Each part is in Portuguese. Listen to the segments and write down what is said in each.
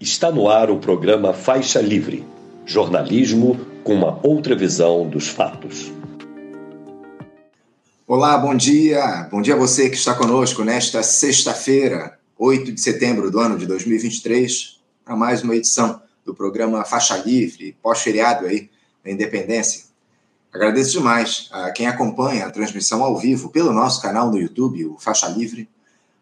Está no ar o programa Faixa Livre jornalismo com uma outra visão dos fatos. Olá, bom dia. Bom dia a você que está conosco nesta sexta-feira, 8 de setembro do ano de 2023, para mais uma edição do programa Faixa Livre, pós-feriado aí da Independência. Agradeço demais a quem acompanha a transmissão ao vivo pelo nosso canal no YouTube, o Faixa Livre.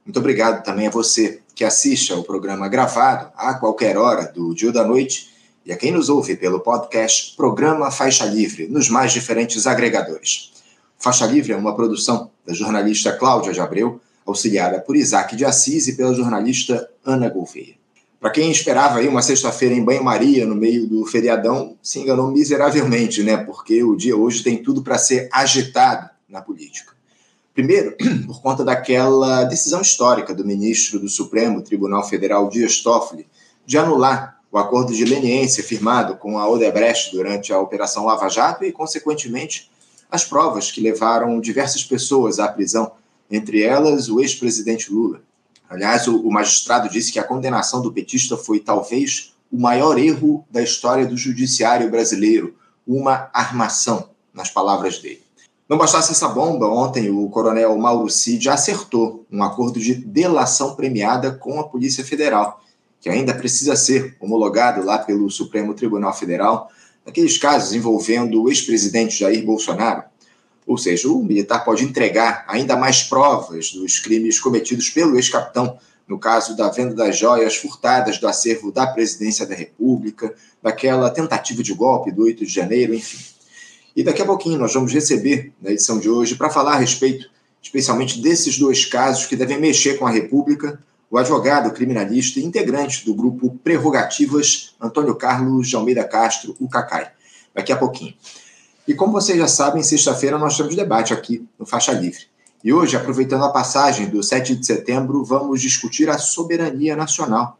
Muito obrigado também a você que assiste ao programa gravado a qualquer hora do dia ou da noite e a quem nos ouve pelo podcast Programa Faixa Livre nos mais diferentes agregadores. Faixa Livre é uma produção da jornalista Cláudia de Abreu, auxiliada por Isaac de Assis e pela jornalista Ana Gouveia. Para quem esperava aí uma sexta-feira em banho-maria no meio do feriadão, se enganou miseravelmente, né? Porque o dia hoje tem tudo para ser agitado na política. Primeiro, por conta daquela decisão histórica do ministro do Supremo Tribunal Federal, Dias Toffoli, de anular o acordo de leniência firmado com a Odebrecht durante a Operação Lava Jato e, consequentemente, as provas que levaram diversas pessoas à prisão, entre elas o ex-presidente Lula. Aliás, o, magistrado disse que a condenação do petista foi talvez o maior erro da história do judiciário brasileiro, uma armação, nas palavras dele. Não bastasse essa bomba, ontem o coronel Mauro Cid acertou um acordo de delação premiada com a Polícia Federal, que ainda precisa ser homologado lá pelo Supremo Tribunal Federal, naqueles casos envolvendo o ex-presidente Jair Bolsonaro. Ou seja, o militar pode entregar ainda mais provas dos crimes cometidos pelo ex-capitão, no caso da venda das joias furtadas do acervo da presidência da República, daquela tentativa de golpe do 8 de janeiro, enfim. E daqui a pouquinho nós vamos receber, na edição de hoje, para falar a respeito, especialmente desses dois casos que devem mexer com a República, o advogado criminalista e integrante do grupo Prerrogativas, Antônio Carlos de Almeida Castro, o Cacai. Daqui a pouquinho. E como vocês já sabem, sexta-feira nós temos debate aqui no Faixa Livre. E hoje, aproveitando a passagem do 7 de setembro, vamos discutir a soberania nacional.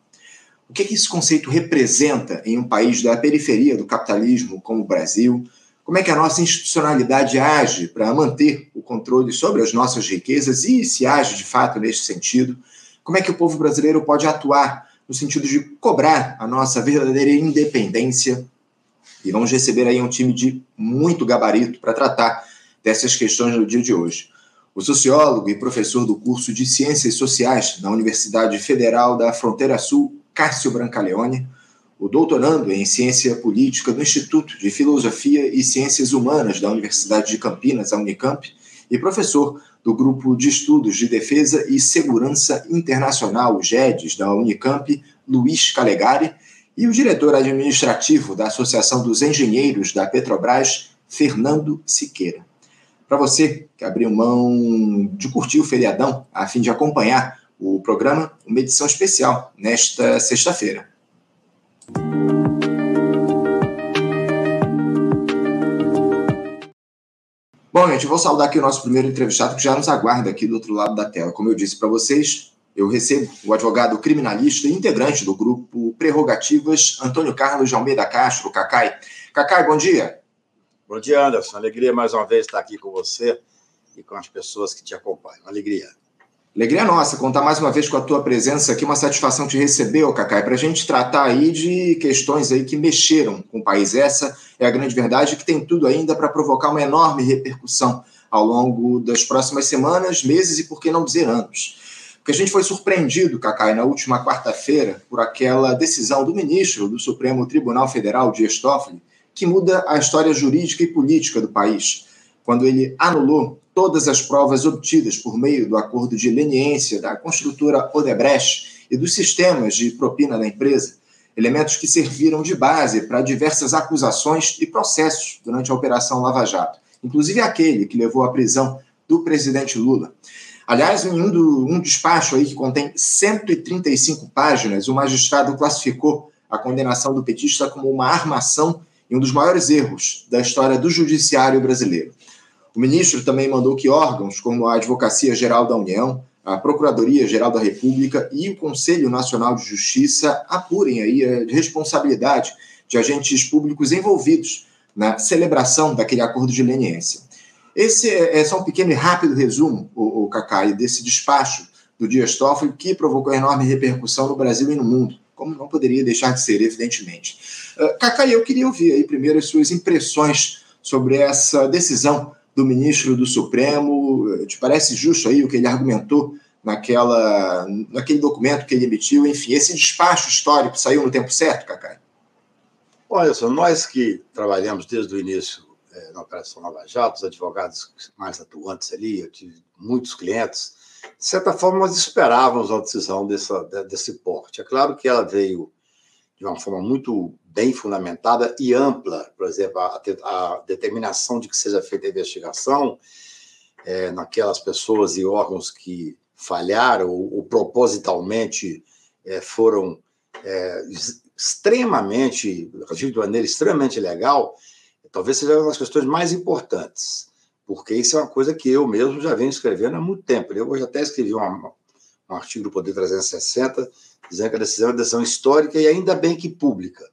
O que, que esse conceito representa em um país da periferia do capitalismo como o Brasil? Como é que a nossa institucionalidade age para manter o controle sobre as nossas riquezas e se age de fato neste sentido, como é que o povo brasileiro pode atuar no sentido de cobrar a nossa verdadeira independência. E vamos receber aí um time de muito gabarito para tratar dessas questões no dia de hoje. O sociólogo e professor do curso de Ciências Sociais da Universidade Federal da Fronteira Sul, Cássio Brancaleone, o doutorando em Ciência Política do Instituto de Filosofia e Ciências Humanas da Universidade de Campinas, a Unicamp, e professor do Grupo de Estudos de Defesa e Segurança Internacional, GEDES, da Unicamp, Luiz Calegari, e o diretor administrativo da Associação dos Engenheiros da Petrobras, Fernando Siqueira. Para você que abriu mão de curtir o feriadão a fim de acompanhar o programa, uma edição especial nesta sexta-feira. Gente, vou saudar aqui o nosso primeiro entrevistado que já nos aguarda aqui do outro lado da tela. Como eu disse para vocês, eu recebo o advogado criminalista e integrante do grupo Prerrogativas, Antônio Carlos de Almeida Castro, Cacai. Cacai, bom dia. Bom dia, Anderson. Alegria mais uma vez estar aqui com você e com as pessoas que te acompanham. Alegria. Alegria nossa, contar mais uma vez com a tua presença aqui, uma satisfação te receber, Cacai, para a gente tratar aí de questões aí que mexeram com o país. Essa é a grande verdade, que tem tudo ainda para provocar uma enorme repercussão ao longo das próximas semanas, meses e, por que não dizer, anos. Porque a gente foi surpreendido, Cacai, na última quarta-feira, por aquela decisão do ministro do Supremo Tribunal Federal, Dias Toffoli, que muda a história jurídica e política do país, quando ele anulou todas as provas obtidas por meio do acordo de leniência da construtora Odebrecht e dos sistemas de propina da empresa, elementos que serviram de base para diversas acusações e processos durante a Operação Lava Jato, inclusive aquele que levou à prisão do presidente Lula. Aliás, em um, do, um despacho aí que contém 135 páginas, o magistrado classificou a condenação do petista como uma armação e um dos maiores erros da história do judiciário brasileiro. O ministro também mandou que órgãos como a Advocacia Geral da União, a Procuradoria Geral da República e o Conselho Nacional de Justiça apurem aí a responsabilidade de agentes públicos envolvidos na celebração daquele acordo de leniência. Esse é, é só um pequeno e rápido resumo, o, o Cacai, desse despacho do Dias Toffoli que provocou enorme repercussão no Brasil e no mundo, como não poderia deixar de ser, evidentemente. Uh, Cacá, eu queria ouvir aí primeiro as suas impressões sobre essa decisão do ministro do Supremo. Te parece justo aí o que ele argumentou naquela, naquele documento que ele emitiu? Enfim, esse despacho histórico saiu no tempo certo, Cacá? Olha só, nós que trabalhamos desde o início é, na Operação Nova Jato, os advogados mais atuantes ali, eu tive muitos clientes, de certa forma nós esperávamos uma decisão dessa, desse porte. É claro que ela veio de uma forma muito bem fundamentada e ampla, por exemplo, a, a determinação de que seja feita a investigação é, naquelas pessoas e órgãos que falharam ou, ou propositalmente é, foram é, extremamente, de maneira extremamente legal, talvez seja uma das questões mais importantes, porque isso é uma coisa que eu mesmo já venho escrevendo há muito tempo. Eu hoje até escrevi uma, um artigo do Poder 360, dizendo que a decisão é uma decisão histórica e ainda bem que pública,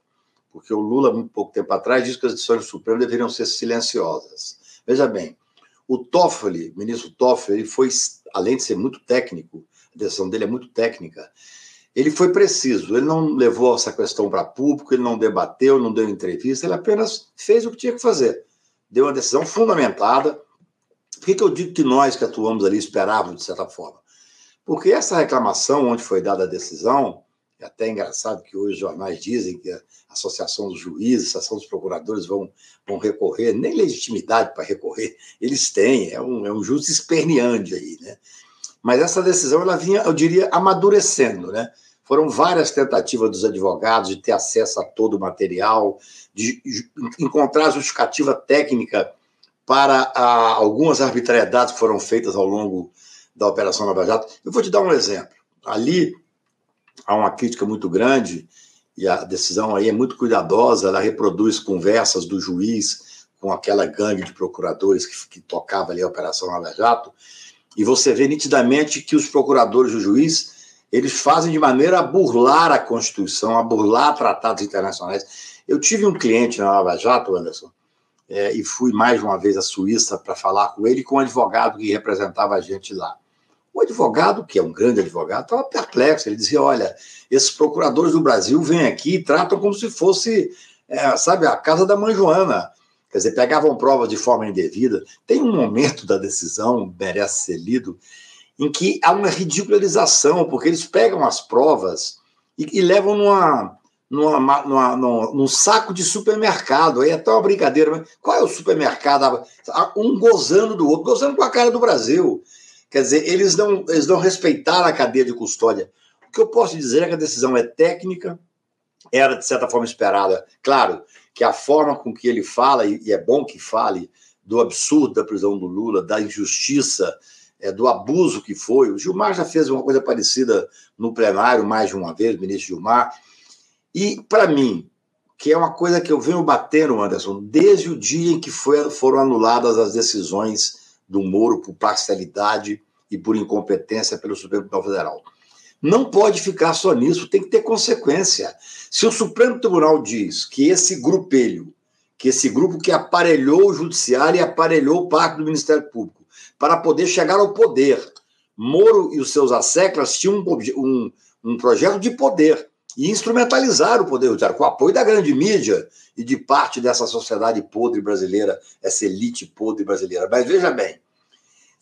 porque o Lula, muito pouco tempo atrás, disse que as decisões do Supremo deveriam ser silenciosas. Veja bem, o Toffoli, o ministro Toffoli, ele foi, além de ser muito técnico, a decisão dele é muito técnica, ele foi preciso, ele não levou essa questão para público, ele não debateu, não deu entrevista, ele apenas fez o que tinha que fazer. Deu uma decisão fundamentada. Por que, que eu digo que nós que atuamos ali esperávamos, de certa forma? Porque essa reclamação, onde foi dada a decisão, é até engraçado que hoje os jornais dizem que a Associação dos Juízes, a Associação dos Procuradores vão, vão recorrer, nem legitimidade para recorrer eles têm, é um, é um justo esperneante aí, né? Mas essa decisão, ela vinha, eu diria, amadurecendo, né? Foram várias tentativas dos advogados de ter acesso a todo o material, de encontrar justificativa técnica para a, algumas arbitrariedades que foram feitas ao longo da Operação Lava Jato. Eu vou te dar um exemplo. Ali há uma crítica muito grande e a decisão aí é muito cuidadosa, ela reproduz conversas do juiz com aquela gangue de procuradores que, que tocava ali a Operação Lava Jato, e você vê nitidamente que os procuradores e o juiz eles fazem de maneira a burlar a Constituição, a burlar tratados internacionais. Eu tive um cliente na Lava Jato, Anderson, é, e fui mais uma vez à Suíça para falar com ele, com um advogado que representava a gente lá. O advogado, que é um grande advogado, estava perplexo. Ele dizia: Olha, esses procuradores do Brasil vêm aqui e tratam como se fosse, é, sabe, a casa da mãe Joana. Quer dizer, pegavam provas de forma indevida. Tem um momento da decisão, merece ser lido, em que há uma ridicularização, porque eles pegam as provas e, e levam numa, numa, numa, numa, num saco de supermercado. Aí é até uma brincadeira, mas qual é o supermercado? Um gozando do outro, gozando com a cara do Brasil. Quer dizer, eles não, eles não respeitaram a cadeia de custódia. O que eu posso dizer é que a decisão é técnica, era de certa forma esperada. Claro que a forma com que ele fala, e é bom que fale, do absurdo da prisão do Lula, da injustiça é, do abuso que foi. O Gilmar já fez uma coisa parecida no plenário mais de uma vez, o ministro Gilmar. E, para mim, que é uma coisa que eu venho batendo, Anderson, desde o dia em que foi, foram anuladas as decisões do Moro por parcialidade e por incompetência pelo Supremo Tribunal Federal. Não pode ficar só nisso, tem que ter consequência. Se o Supremo Tribunal diz que esse grupelho, que esse grupo que aparelhou o Judiciário e aparelhou parte do Ministério Público, para poder chegar ao poder. Moro e os seus asseclas tinham um, um, um projeto de poder e instrumentalizar o poder judiciário, com o apoio da grande mídia e de parte dessa sociedade podre brasileira, essa elite podre brasileira. Mas veja bem,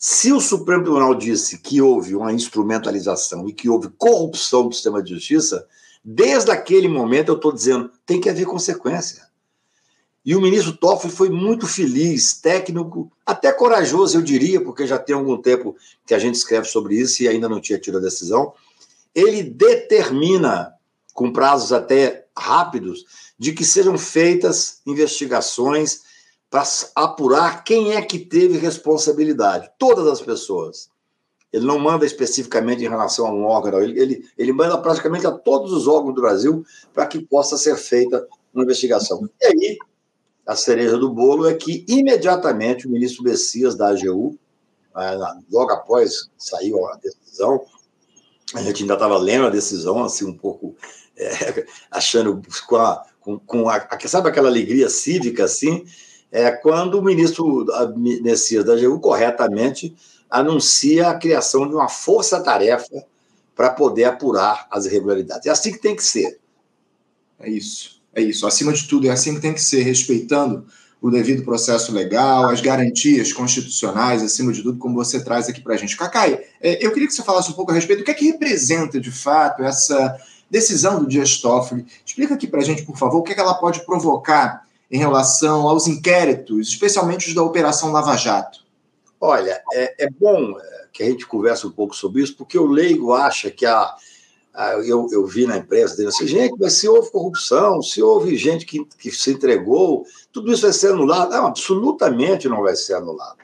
se o Supremo Tribunal disse que houve uma instrumentalização e que houve corrupção do sistema de justiça, desde aquele momento eu estou dizendo tem que haver consequência. E o ministro Toffoli foi muito feliz, técnico, até corajoso, eu diria, porque já tem algum tempo que a gente escreve sobre isso e ainda não tinha tido a decisão. Ele determina, com prazos até rápidos, de que sejam feitas investigações para apurar quem é que teve responsabilidade. Todas as pessoas. Ele não manda especificamente em relação a um órgão, ele, ele, ele manda praticamente a todos os órgãos do Brasil para que possa ser feita uma investigação. E aí, a cereja do bolo é que imediatamente o ministro Messias da AGU, logo após saiu a decisão, a gente ainda estava lendo a decisão, assim, um pouco é, achando com a, com, com a, sabe aquela alegria cívica, assim, é quando o ministro Messias da AGU corretamente anuncia a criação de uma força-tarefa para poder apurar as irregularidades. É assim que tem que ser. É isso, é isso. Acima de tudo, é assim que tem que ser, respeitando o devido processo legal, as garantias constitucionais, acima de tudo, como você traz aqui para a gente. Cacai, é, eu queria que você falasse um pouco a respeito do que é que representa, de fato, essa decisão do Dias Toffoli. Explica aqui para a gente, por favor, o que, é que ela pode provocar em relação aos inquéritos, especialmente os da Operação Lava Jato. Olha, é, é bom é, que a gente converse um pouco sobre isso, porque o leigo acha que a, eu, eu, vi na imprensa dele assim, gente, mas se houve corrupção, se houve gente que, que se entregou, tudo isso vai ser anulado. Não, absolutamente não vai ser anulado.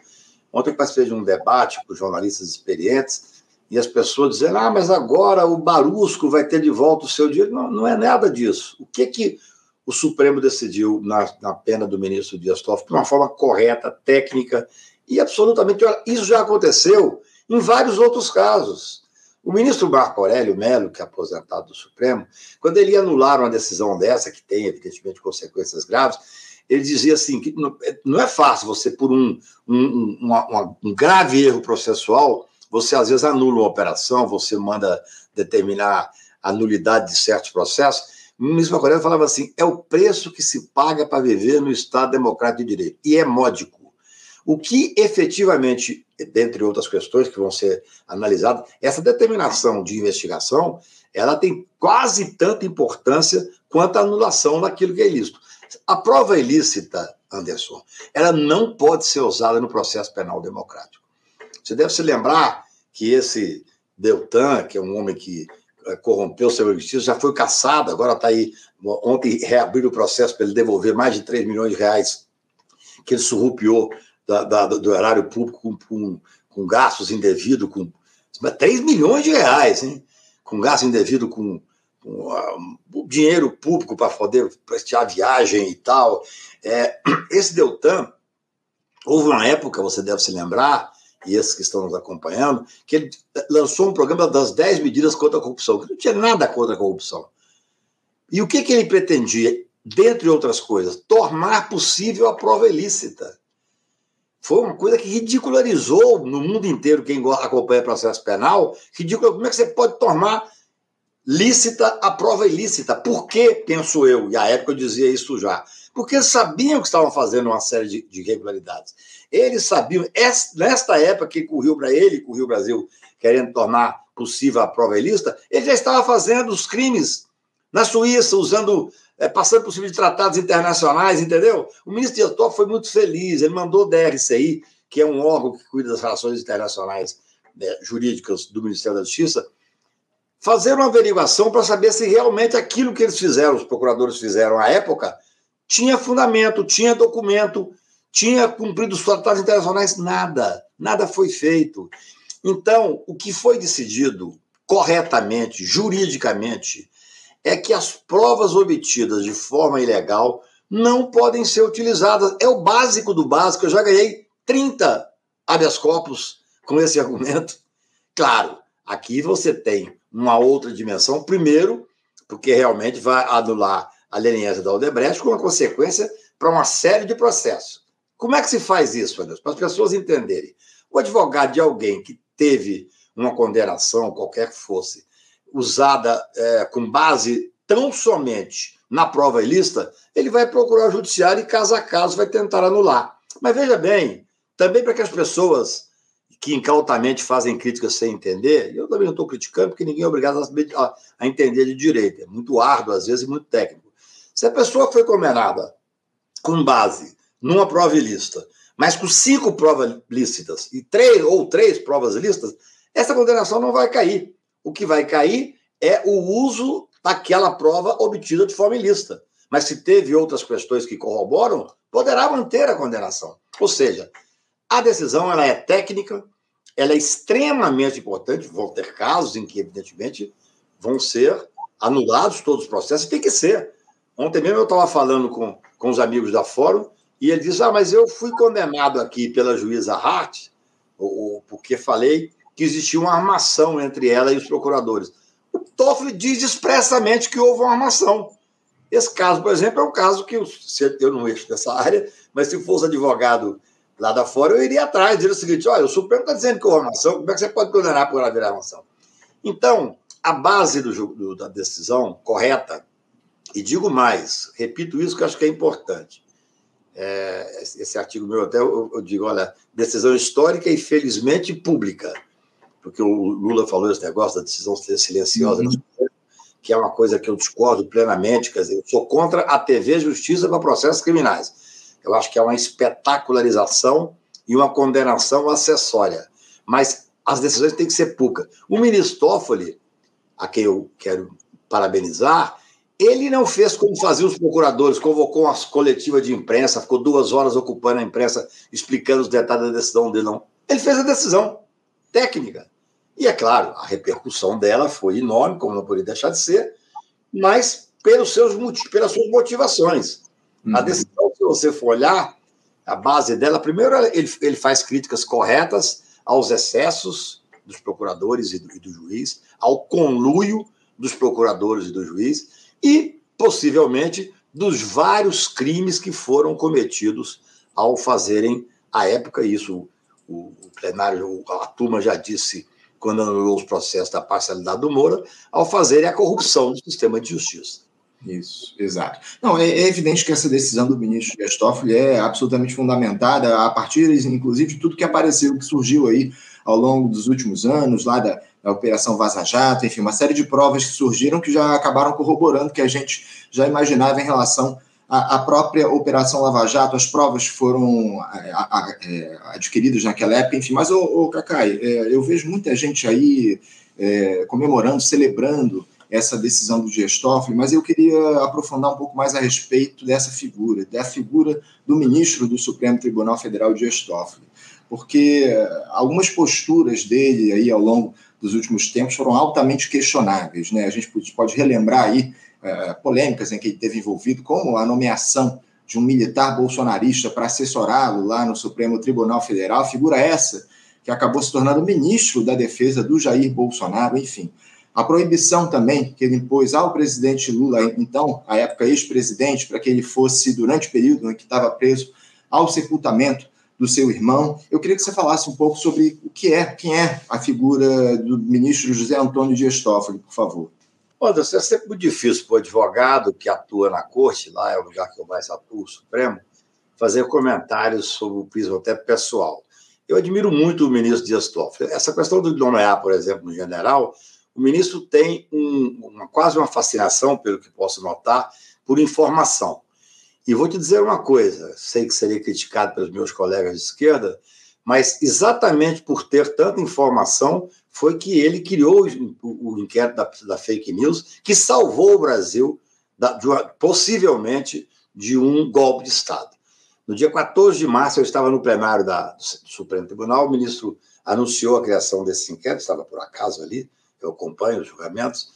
Ontem eu participei de um debate com jornalistas experientes e as pessoas dizendo, ah, mas agora o Barusco vai ter de volta o seu dinheiro. Não, não é nada disso. O que que o Supremo decidiu na, na pena do ministro Dias Toffoli de uma forma correta, técnica e absolutamente... Isso já aconteceu em vários outros casos. O ministro Marco Aurélio Melo, que é aposentado do Supremo, quando ele anular uma decisão dessa, que tem, evidentemente, consequências graves, ele dizia assim: que não é fácil você, por um, um, uma, um grave erro processual, você às vezes anula uma operação, você manda determinar a nulidade de certos processos. Marco Aurélio falava assim: é o preço que se paga para viver no Estado democrático de direito. E é módico. O que efetivamente, dentre outras questões que vão ser analisadas, essa determinação de investigação, ela tem quase tanta importância quanto a anulação daquilo que é ilícito. A prova ilícita, Anderson, ela não pode ser usada no processo penal democrático. Você deve se lembrar que esse Deltan, que é um homem que corrompeu seu justiça, já foi caçado, agora está aí. Ontem reabriu o processo para ele devolver mais de 3 milhões de reais que ele surrupiou da, da, do erário público com, com, com gastos indevidos, com 3 milhões de reais, hein? com gasto indevido, com, com uh, dinheiro público para poder prestar viagem e tal. É, esse Deltan, houve uma época, você deve se lembrar, e esses que estão nos acompanhando, que ele lançou um programa das 10 medidas contra a corrupção, que não tinha nada contra a corrupção. E o que, que ele pretendia? Dentre outras coisas, tornar possível a prova ilícita foi uma coisa que ridicularizou no mundo inteiro quem acompanha processo penal. Ridículo, como é que você pode tornar lícita a prova ilícita? Por que, penso eu, e à época eu dizia isso já, porque eles sabiam que estavam fazendo uma série de, de irregularidades. Eles sabiam, nesta época que correu para ele, correu o Brasil, querendo tornar possível a prova ilícita, ele já estava fazendo os crimes na Suíça, usando é, passando por cima de tratados internacionais, entendeu? O ministro Toffoli foi muito feliz, ele mandou o DRCI, que é um órgão que cuida das relações internacionais né, jurídicas do Ministério da Justiça, fazer uma averiguação para saber se realmente aquilo que eles fizeram, os procuradores fizeram à época, tinha fundamento, tinha documento, tinha cumprido os tratados internacionais, nada, nada foi feito. Então, o que foi decidido corretamente, juridicamente, é que as provas obtidas de forma ilegal não podem ser utilizadas. É o básico do básico. Eu já ganhei 30 habeas corpus com esse argumento. Claro, aqui você tem uma outra dimensão. Primeiro, porque realmente vai anular a leniência da Odebrecht com uma consequência para uma série de processos. Como é que se faz isso, Anderson? Para as pessoas entenderem. O advogado de alguém que teve uma condenação, qualquer que fosse, usada é, com base tão somente na prova ilícita, ele vai procurar o judiciário e, caso a caso, vai tentar anular. Mas veja bem, também para que as pessoas que incautamente fazem críticas sem entender, eu também não estou criticando, porque ninguém é obrigado a, a, entender de direito. É muito árduo, às vezes, e muito técnico. Se a pessoa foi condenada com base numa prova ilícita, mas com cinco provas lícitas e três ou três provas ilícitas, essa condenação não vai cair. O que vai cair é o uso daquela prova obtida de forma ilícita. Mas se teve outras questões que corroboram, poderá manter a condenação. Ou seja, a decisão ela é técnica, ela é extremamente importante. Vão ter casos em que, evidentemente, vão ser anulados todos os processos, tem que ser. Ontem mesmo eu estava falando com, com os amigos da Fórum e ele disse: Ah, mas eu fui condenado aqui pela juíza Hart, ou, ou porque falei que existia uma armação entre ela e os procuradores. O Toffoli diz expressamente que houve uma armação. Esse caso, por exemplo, é um caso que eu, eu não eixo dessa área, mas se fosse advogado lá da fora, eu iria atrás, dizer o seguinte: olha, o Supremo está dizendo que houve armação, como é que você pode condenar por haver armação? Então, a base do, do, da decisão correta, e digo mais, repito isso que acho que é importante. É, esse artigo meu até eu, eu, digo, olha, decisão histórica e felizmente pública, porque o Lula falou esse negócio da decisão silenciosa, uhum. que é uma coisa que eu discordo plenamente, quer dizer, eu sou contra a TV Justiça para processos criminais. Eu acho que é uma espetacularização e uma condenação acessória. Mas as decisões têm que ser públicas. O ministro Toffoli, a quem eu quero parabenizar, ele não fez como faziam os procuradores, convocou uma coletiva de imprensa, ficou duas horas ocupando a imprensa, explicando os detalhes da decisão dele, não. Ele fez a decisão técnica. E é claro, a repercussão dela foi enorme, como não poderia deixar de ser, mas pelos seus, pelas suas motivações. Uhum. A decisão, se você for olhar, a base dela, primeiro, ele, ele faz críticas corretas aos excessos dos procuradores e do, e do juiz, ao conluio dos procuradores e do juiz, e, possivelmente, dos vários crimes que foram cometidos ao fazerem, à época, isso o, o plenário, a turma já disse quando anulou os processos da parcialidade do Moura, ao fazerem a corrupção do sistema de justiça. Isso, exato. Não, é, é, evidente que essa decisão do ministro Dias Toffoli é absolutamente fundamentada a partir, inclusive, de tudo que apareceu, que surgiu aí ao longo dos últimos anos, lá da, da Operação Vaza Jato, enfim, uma série de provas que surgiram que já acabaram corroborando que a gente já imaginava em relação à, própria Operação Lava Jato, as provas foram é, adquiridas naquela época, enfim, mas, ô, ô Cacai, é, eu vejo muita gente aí é, comemorando, celebrando essa decisão do Toffoli, mas eu queria aprofundar um pouco mais a respeito dessa figura, da figura do ministro do Supremo Tribunal Federal, Toffoli, porque algumas posturas dele aí ao longo dos últimos tempos foram altamente questionáveis, né? A gente pode relembrar aí é, polêmicas em que ele teve envolvido, como a nomeação de um militar bolsonarista para assessorá-lo lá no Supremo Tribunal Federal, figura essa que acabou se tornando ministro da Defesa do Jair Bolsonaro, enfim. A proibição também que ele impôs ao presidente Lula, então, à época ex-presidente, para que ele fosse, durante o período em que estava preso, ao sepultamento do seu irmão. Eu queria que você falasse um pouco sobre o que é, quem é a figura do ministro José Antônio Dias Toffoli, por favor. Anderson, é sempre muito difícil para o advogado que atua na corte, lá é o lugar que eu mais atuo, o Supremo, fazer comentários sobre o prisma até pessoal. Eu admiro muito o ministro Dias Toffoli. Essa questão do nomear, por exemplo, no general, o ministro tem um, uma, quase uma fascinação, pelo que posso notar, por informação. E vou te dizer uma coisa: sei que serei criticado pelos meus colegas de esquerda, mas exatamente por ter tanta informação foi que ele criou o, o inquérito da, da, fake news, que salvou o Brasil da, de uma, possivelmente de um golpe de Estado. No dia 14 de março, eu estava no plenário da, do Supremo Tribunal, o ministro anunciou a criação desse inquérito, estava por acaso ali, eu acompanho os julgamentos,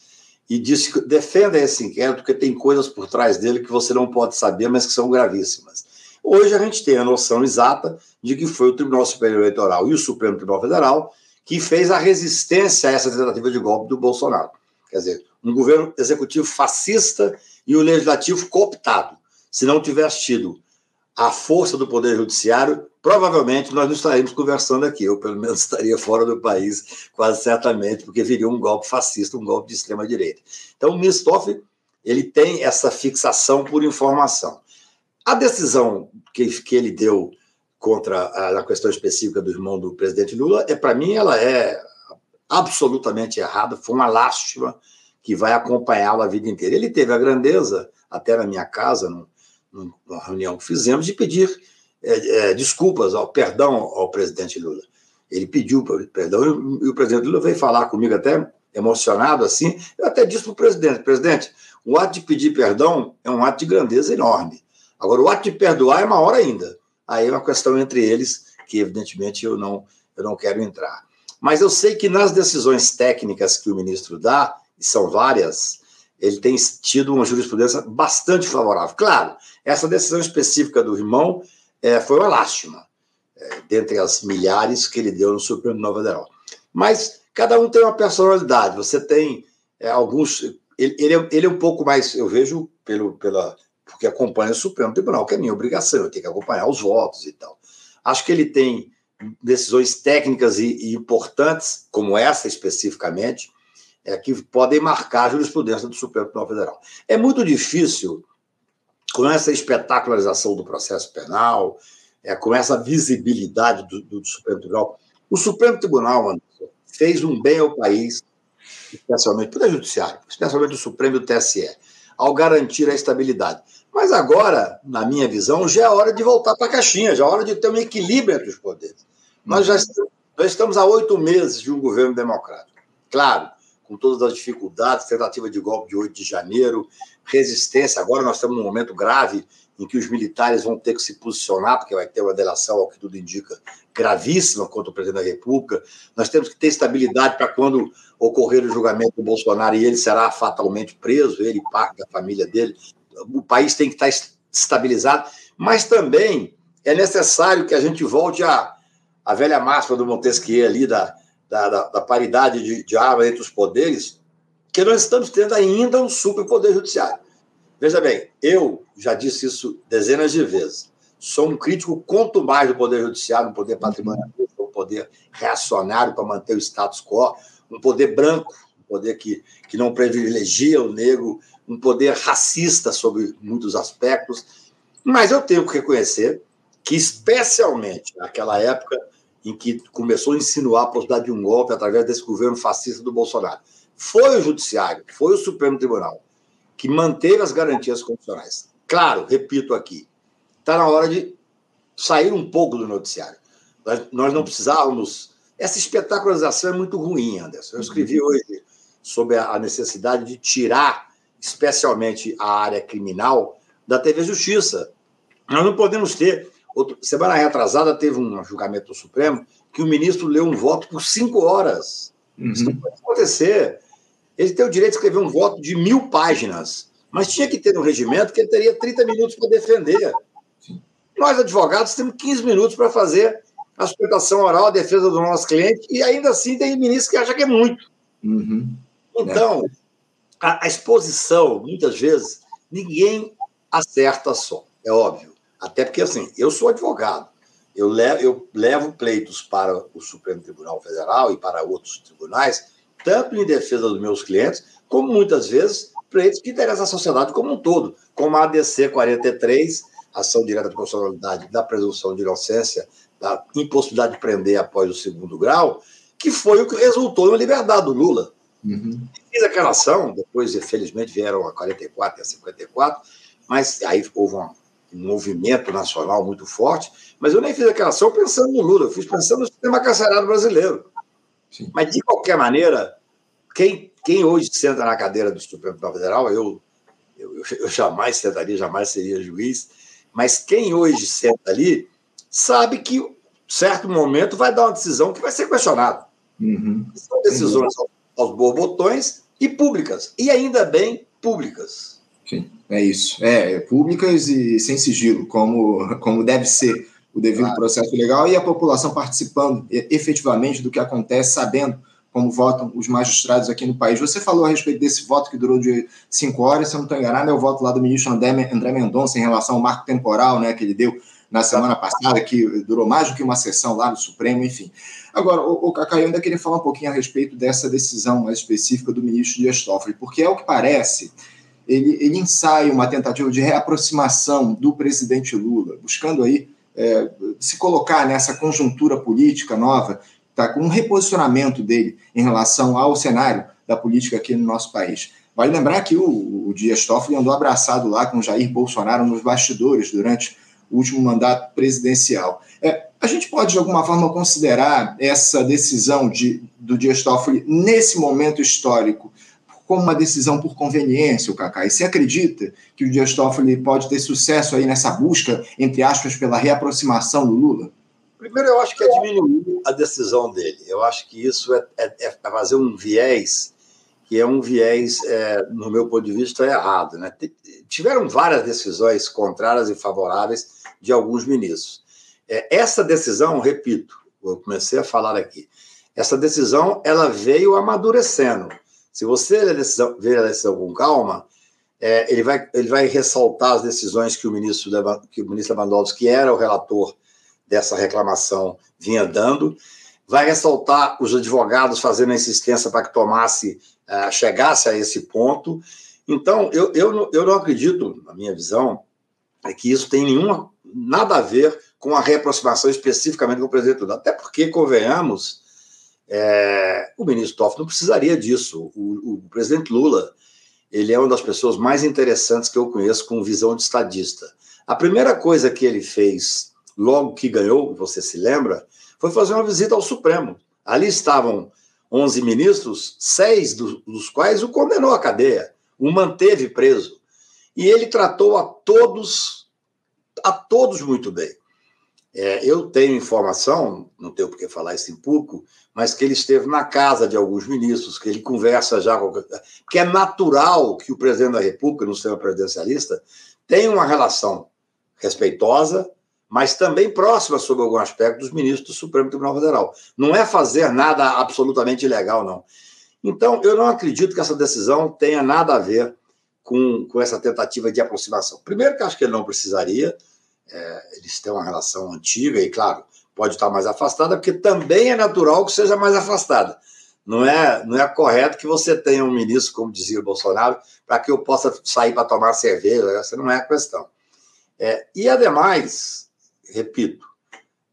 e disse que defenda esse inquérito porque tem coisas por trás dele que você não pode saber, mas que são gravíssimas. Hoje a gente tem a noção exata de que foi o Tribunal Superior Eleitoral e o Supremo Tribunal Federal que fez a resistência a essa tentativa de golpe do Bolsonaro. Quer dizer, um governo executivo fascista e o um legislativo cooptado. Se não tivesse tido a força do Poder Judiciário, provavelmente nós não estaríamos conversando aqui. Eu, pelo menos, estaria fora do país, quase certamente, porque viria um golpe fascista, um golpe de extrema-direita. Então, o ministro Toff, ele tem essa fixação por informação. A decisão que, que ele deu contra a, a questão específica do irmão do presidente Lula, é para mim, ela é absolutamente errada, foi uma lástima que vai acompanhá-lo a vida inteira. Ele teve a grandeza, até na minha casa, no, numa reunião que fizemos, de pedir é, é, desculpas, ao perdão ao presidente Lula. Ele pediu perdão e, o presidente Lula veio falar comigo até emocionado assim. Eu até disse para o presidente: presidente, o ato de pedir perdão é um ato de grandeza enorme. Agora, o ato de perdoar é maior ainda. Aí é uma questão entre eles que, evidentemente, eu não, eu não quero entrar. Mas eu sei que nas decisões técnicas que o ministro dá, e são várias, ele tem tido uma jurisprudência bastante favorável. Claro, essa decisão específica do irmão é, foi uma lástima, é, dentre as milhares que ele deu no Supremo Tribunal Federal. Mas cada um tem uma personalidade. Você tem é, alguns. Ele, ele, é, ele é um pouco mais, eu vejo, pelo, pela, porque acompanha o Supremo Tribunal, que é minha obrigação, eu tenho que acompanhar os votos e tal. Acho que ele tem decisões técnicas e, e importantes, como essa especificamente, é, que podem marcar a jurisprudência do Supremo Tribunal Federal. É muito difícil, com essa espetacularização do processo penal, é, com essa visibilidade do, do, Supremo Tribunal. O Supremo Tribunal, Anderson, fez um bem ao país, especialmente para o Judiciário, especialmente o Supremo e o TSE, ao garantir a estabilidade. Mas agora, na minha visão, já é hora de voltar para a caixinha, já é hora de ter um equilíbrio entre os poderes. Nós já estamos, nós estamos há oito meses de um governo democrático. Claro, com todas as dificuldades, tentativa de golpe de 8 de janeiro, resistência. Agora nós estamos num momento grave em que os militares vão ter que se posicionar, porque vai ter uma delação, ao que tudo indica, gravíssima contra o presidente da República. Nós temos que ter estabilidade para quando ocorrer o julgamento do Bolsonaro e ele será fatalmente preso, ele e parte da família dele. O país tem que estar estabilizado, mas também é necessário que a gente volte à, à velha máxima do Montesquieu ali, da, da, da, da paridade de, de arma entre os poderes, que nós estamos tendo ainda um superpoder judiciário. Veja bem, eu já disse isso dezenas de vezes. Sou um crítico quanto mais do poder judiciário, um poder patrimonialista, um poder reacionário para manter o status quo, um poder branco, um poder que, que não privilegia o negro, um poder racista sobre muitos aspectos. Mas eu tenho que reconhecer que, especialmente naquela época, em que começou a insinuar a possibilidade de um golpe através desse governo fascista do Bolsonaro. Foi o Judiciário, foi o Supremo Tribunal que manteve as garantias constitucionais. Claro, repito aqui, está na hora de sair um pouco do noticiário. Nós, não precisávamos. Essa espetacularização é muito ruim, Anderson. Eu escrevi uhum. hoje sobre a necessidade de tirar, especialmente a área criminal, da TV Justiça. Nós não podemos ter Outro, semana retrasada teve um julgamento do Supremo que o ministro leu um voto por cinco horas. Uhum. Isso não pode acontecer. Ele tem o direito de escrever um voto de mil páginas, mas tinha que ter um regimento que ele teria 30 minutos para defender. Nós, advogados, temos 15 minutos para fazer a sustentação oral, a defesa do nosso cliente, e ainda assim tem ministro que acha que é muito. Uhum. Então, é. a, a exposição, muitas vezes, ninguém acerta só, é óbvio. Até porque, assim, eu sou advogado. Eu levo, eu levo pleitos para o Supremo Tribunal Federal e para outros tribunais, tanto em defesa dos meus clientes, como muitas vezes pleitos que interessam a sociedade como um todo, como a ADC 43, ação direta de constitucionalidade da presunção de inocência, da impossibilidade de prender após o segundo grau, que foi o que resultou na liberdade do Lula. Uhum. Fiz aquela ação, depois, infelizmente, vieram a 44 e a 54, mas aí houve um movimento nacional muito forte, mas eu nem fiz aquela ação pensando no Lula, eu fiz pensando no sistema carcerário brasileiro. Sim. Mas, de qualquer maneira, quem, quem hoje senta na cadeira do Supremo Tribunal Federal, eu, eu, eu jamais sentaria, jamais seria juiz, mas quem hoje senta ali sabe que, certo momento, vai dar uma decisão que vai ser questionada. Uhum. São decisões aos borbotões e públicas, e ainda bem públicas. Sim, é isso. É, é, públicas e sem sigilo, como, como deve ser o devido claro. processo legal, e a população participando efetivamente do que acontece, sabendo como votam os magistrados aqui no país. Você falou a respeito desse voto que durou de cinco horas, se eu não estou enganado, é o voto lá do ministro André, André Mendonça em relação ao marco temporal né, que ele deu na semana passada, que durou mais do que uma sessão lá no Supremo, enfim. Agora, o, o Cacá, eu ainda queria falar um pouquinho a respeito dessa decisão mais específica do ministro Dias Toffoli, porque é o que parece ele, ele ensaia uma tentativa de reaproximação do presidente Lula, buscando aí é, se colocar nessa conjuntura política nova, tá, com um reposicionamento dele em relação ao cenário da política aqui no nosso país. Vale lembrar que o, o Dias Toffoli andou abraçado lá com Jair Bolsonaro nos bastidores durante o último mandato presidencial. É, a gente pode, de alguma forma, considerar essa decisão de, do Dias Toffoli, nesse momento histórico, como uma decisão por conveniência, o Cacá. E você acredita que o Dias Toffoli pode ter sucesso aí nessa busca, entre aspas, pela reaproximação do Lula? Primeiro, eu acho que é diminuir a decisão dele. Eu acho que isso é, é, é fazer um viés que é um viés, é, no meu ponto de vista, errado. Né? Tiveram várias decisões contrárias e favoráveis de alguns ministros. É, essa decisão, repito, eu comecei a falar aqui, essa decisão ela veio amadurecendo. Se você a decisão, ver a decisão com calma, é, ele, vai, ele vai ressaltar as decisões que o ministro, que o ministro Lewandowski, que era o relator dessa reclamação, vinha dando. vai ressaltar os advogados fazendo a insistência para que tomasse, uh, chegasse a esse ponto. Então, eu, eu, não, eu não acredito, na minha visão, é que isso tem nenhuma, nada a ver com a reaproximação especificamente com o presidente Lula. Até porque, convenhamos, é, o ministro Toffoli não precisaria disso. O, o, presidente Lula ele é uma das pessoas mais interessantes que eu conheço com visão de estadista. A primeira coisa que ele fez logo que ganhou, você se lembra, foi fazer uma visita ao Supremo. Ali estavam 11 ministros, seis dos quais o condenou à cadeia, o manteve preso. E ele tratou a todos, a todos muito bem. É, eu tenho informação, não tenho por que falar isso em público, mas que ele esteve na casa de alguns ministros, que ele conversa já com. Porque é natural que o presidente da República, no sistema presidencialista, tenha uma relação respeitosa, mas também próxima, sob algum aspecto, dos ministros do Supremo Tribunal Federal. Não é fazer nada absolutamente ilegal, não. Então, eu não acredito que essa decisão tenha nada a ver com, com essa tentativa de aproximação. Primeiro, que acho que ele não precisaria é, eles têm uma relação antiga e, claro, pode estar mais afastada, porque também é natural que seja mais afastada. Não é, não é correto que você tenha um ministro, como dizia o Bolsonaro, para que eu possa sair para tomar cerveja, essa não é a questão. É, e, ademais, repito,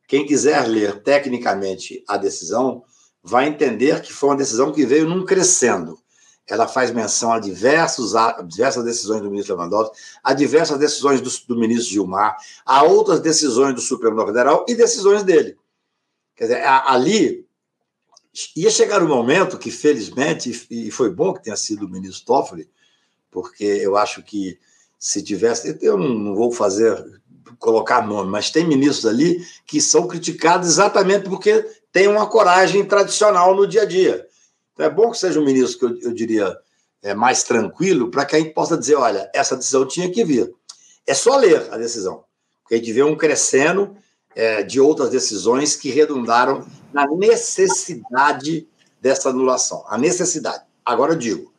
quem quiser ler tecnicamente a decisão vai entender que foi uma decisão que veio num crescendo ela faz menção a, diversos, a diversas decisões do ministro Lewandowski, a diversas decisões do, do ministro Gilmar, a outras decisões do Supremo Federal e decisões dele. Quer dizer, a, ali ia chegar um momento que, felizmente, e foi bom que tenha sido o ministro Toffoli, porque eu acho que se tivesse. Eu não, vou fazer colocar nome, mas tem ministros ali que são criticados exatamente porque têm uma coragem tradicional no dia a dia. Então é bom que seja um ministro que eu, eu diria é, mais tranquilo, para que a gente possa dizer: olha, essa decisão tinha que vir. É só ler a decisão, porque a gente vê um crescendo é, de outras decisões que redundaram na necessidade dessa anulação. A necessidade. Agora eu digo,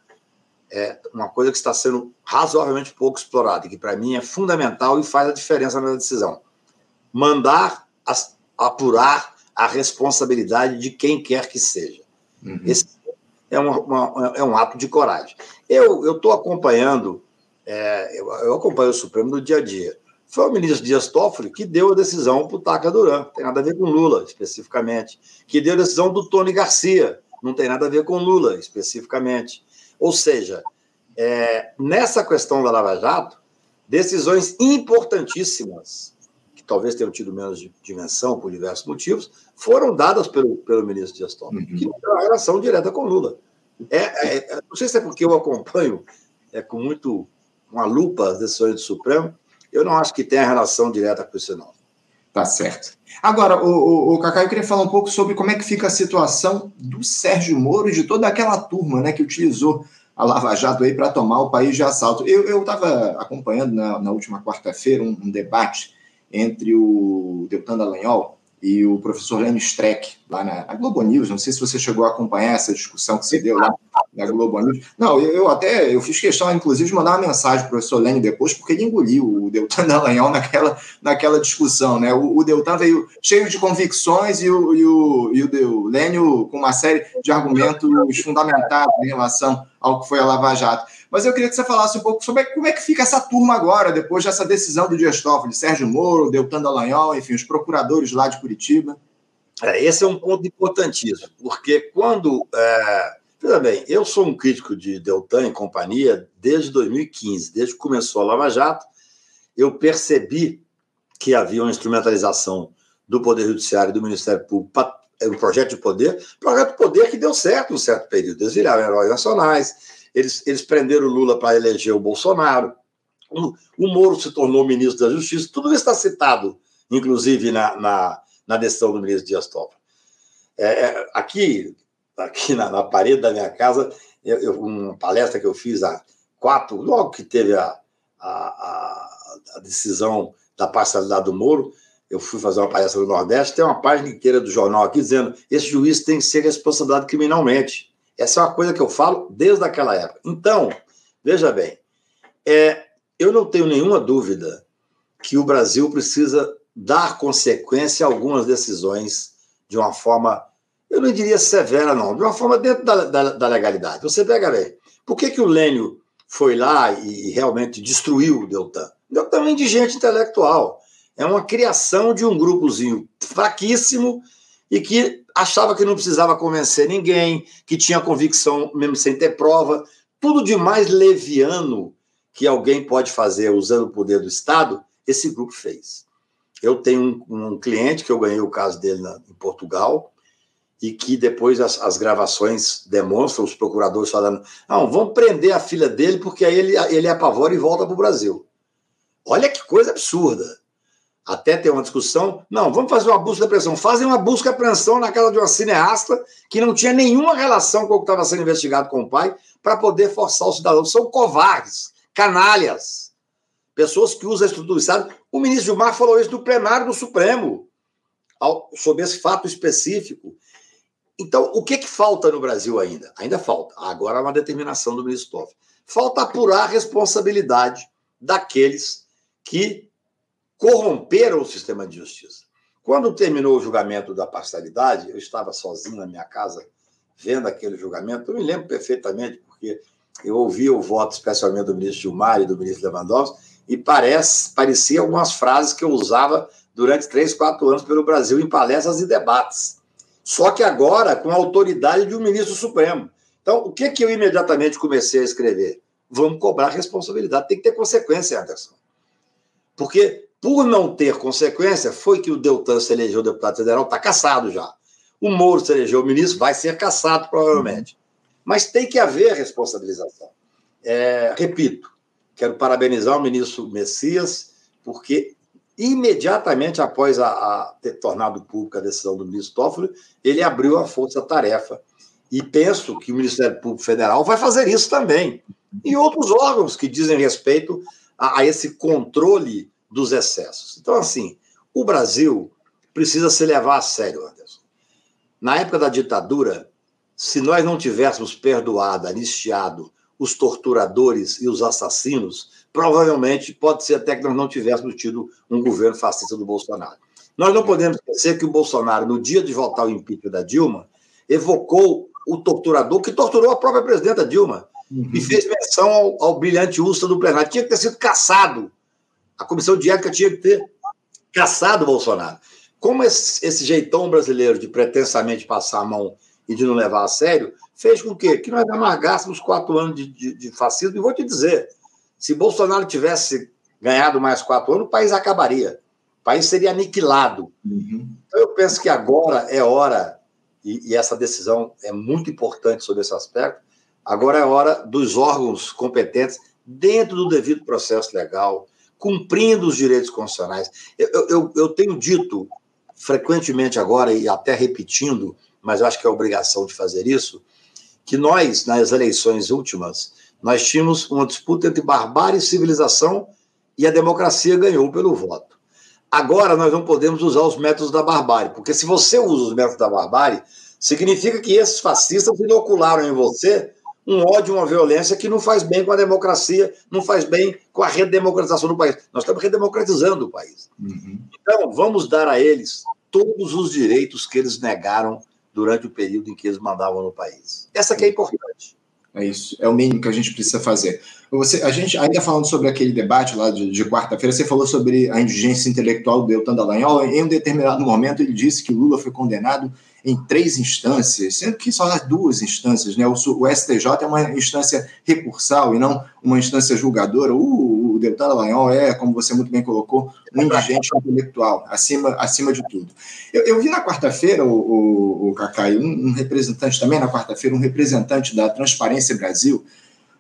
é uma coisa que está sendo razoavelmente pouco explorada, que para mim é fundamental e faz a diferença na decisão. Mandar as, apurar a responsabilidade de quem quer que seja. Uhum. Esse é, uma, uma, é um ato de coragem. Eu estou acompanhando, é, eu, eu, acompanho o Supremo no dia a dia. Foi o ministro Dias Toffoli que deu a decisão para o Taca Duran, não tem nada a ver com Lula, especificamente. Que deu a decisão do Tony Garcia, não tem nada a ver com Lula, especificamente. Ou seja, é, nessa questão da Lava Jato, decisões importantíssimas, que talvez tenham tido menos dimensão por diversos motivos, foram dadas pelo, pelo ministro Dias Toffoli, uhum. que não tem uma relação direta com Lula. É, é, não sei se é porque eu acompanho é, com muito uma lupa as decisões do Supremo, eu não acho que tenha relação direta com isso, não. Tá certo. Agora, o, o, o Cacá, eu queria falar um pouco sobre como é que fica a situação do Sérgio Moro e de toda aquela turma né, que utilizou a Lava Jato aí para tomar o país de assalto. Eu estava acompanhando na, na última quarta-feira um, um, debate entre o Deltan Dallagnol e o professor Lênin Streck, lá na, na, Globo News. Não sei se você chegou a acompanhar essa discussão que se deu lá na Globo News. Não, eu, eu até eu fiz questão, inclusive, de mandar uma mensagem para o professor Lênin depois, porque ele engoliu o Deltan Dallagnol naquela, naquela discussão. Né? O, o Deltan veio cheio de convicções e o, e o, e o Lênin com uma série de argumentos fundamentados em relação ao que foi a Lava Jato. Mas eu queria que você falasse um pouco sobre como é que fica essa turma agora, depois dessa decisão do Dias Toffoli, Sérgio Moro, Deltan Dallagnol, enfim, os procuradores lá de Curitiba. É, esse é um ponto importantíssimo, porque quando. É, veja bem, eu sou um crítico de Deltan e companhia desde 2015, desde que começou a Lava Jato, eu percebi que havia uma instrumentalização do Poder Judiciário e do Ministério Público para um projeto de poder, projeto de poder que deu certo em um certo período. Eles viraram heróis nacionais, eles, eles prenderam o Lula para eleger o Bolsonaro, o, o, Moro se tornou ministro da Justiça, tudo isso está citado, inclusive, na, na, na decisão do ministro Dias Toffoli. É, é, aqui, aqui na, na, parede da minha casa, eu, eu, uma palestra que eu fiz há quatro, logo que teve a, a, a, a decisão da parcialidade do Moro, eu fui fazer uma palestra no Nordeste, tem uma página inteira do jornal aqui dizendo esse juiz tem que ser responsabilizado criminalmente. Essa é uma coisa que eu falo desde aquela época. Então, veja bem, é, eu não tenho nenhuma dúvida que o Brasil precisa dar consequência a algumas decisões de uma forma eu não diria severa, não, de uma forma dentro da, da, da legalidade. Você pega bem, por que, que o Lênio foi lá e, realmente destruiu o Deltan? O Deltan é indigente intelectual, é uma criação de um grupozinho fraquíssimo e que achava que não precisava convencer ninguém, que tinha convicção mesmo sem ter prova, tudo de mais leviano que alguém pode fazer usando o poder do Estado, esse grupo fez. Eu tenho um, um cliente que eu ganhei o caso dele na, em Portugal, e que depois as, as, gravações demonstram os procuradores falando: não, vamos prender a filha dele porque aí ele, ele apavora e volta para o Brasil. Olha que coisa absurda. Até ter uma discussão, não, vamos fazer uma busca de apreensão. Fazem uma busca de apreensão na casa de uma cineasta que não tinha nenhuma relação com o que estava sendo investigado com o pai, para poder forçar o cidadão. São covardes, canalhas, pessoas que usam a estrutura do Estado. O ministro Gilmar falou isso no plenário do Supremo, sobre esse fato específico. Então, o que, que falta no Brasil ainda? Ainda falta. Agora uma determinação do ministro Toffoli. Falta apurar a responsabilidade daqueles que corromperam o sistema de justiça. Quando terminou o julgamento da parcialidade, eu estava sozinho na minha casa vendo aquele julgamento. Eu me lembro perfeitamente, porque eu ouvi o voto, especialmente do ministro Gilmar e do ministro Lewandowski, e parece, parecia algumas frases que eu usava durante três, quatro anos pelo Brasil em palestras e debates. Só que agora com a autoridade de um ministro supremo. Então, o que, que eu imediatamente comecei a escrever? Vamos cobrar responsabilidade. Tem que ter consequência, Anderson. Porque, por não ter consequência, foi que o Deltan se elegeu deputado federal, está caçado já. O Moro se elegeu ministro, vai ser caçado provavelmente. Mas tem que haver responsabilização. É, repito, quero parabenizar o ministro Messias, porque imediatamente após a, a, ter tornado pública a decisão do ministro Toffoli, ele abriu a força-tarefa. E penso que o Ministério Público Federal vai fazer isso também. E outros órgãos que dizem respeito a, a esse controle dos excessos. Então, assim, o Brasil precisa se levar a sério, Anderson. Na época da ditadura, se nós não tivéssemos perdoado, anistiado os torturadores e os assassinos, provavelmente pode ser até que nós não tivéssemos tido um governo fascista do Bolsonaro. Nós não podemos esquecer que o Bolsonaro, no dia de votar o impeachment da Dilma, evocou o torturador que torturou a própria presidenta Dilma uhum. e fez menção ao, ao brilhante Ustra do plenário. Tinha que ter sido caçado. A comissão de ética tinha que ter caçado o Bolsonaro. Como esse, esse jeitão brasileiro de pretensamente passar a mão e de não levar a sério, fez com que, que nós amargássemos quatro anos de, de, de fascismo. E vou te dizer, se Bolsonaro tivesse ganhado mais quatro anos, o país acabaria. O país seria aniquilado. Uhum. Então, eu penso que agora é hora, e, e essa decisão é muito importante sobre esse aspecto, agora é hora dos órgãos competentes, dentro do devido processo legal, cumprindo os direitos constitucionais. Eu, eu, eu tenho dito frequentemente agora, e até repetindo, mas eu acho que é obrigação de fazer isso, que nós, nas eleições últimas, nós tínhamos uma disputa entre barbárie e civilização e a democracia ganhou pelo voto. Agora nós não podemos usar os métodos da barbárie, porque se você usa os métodos da barbárie, significa que esses fascistas inocularam em você um ódio, uma violência que não faz bem com a democracia, não faz bem com a redemocratização do país. Nós estamos redemocratizando o país. Uhum. Então, vamos dar a eles todos os direitos que eles negaram durante o período em que eles mandavam no país. Essa que é importante. É isso, é o mínimo que a gente precisa fazer. Você, a gente, ainda falando sobre aquele debate lá de, de quarta-feira, você falou sobre a indigência intelectual do Deltan Dallagnol. Em um determinado momento, ele disse que Lula foi condenado em três instâncias, sendo que só há duas instâncias, né? O, o, STJ é uma instância recursal e não uma instância julgadora. O Deltan Dallagnol é, como você muito bem colocou, um indigente intelectual, acima, acima de tudo. Eu, eu vi na quarta-feira, o, o, o Cacai, um, um representante também na quarta-feira, um representante da Transparência Brasil,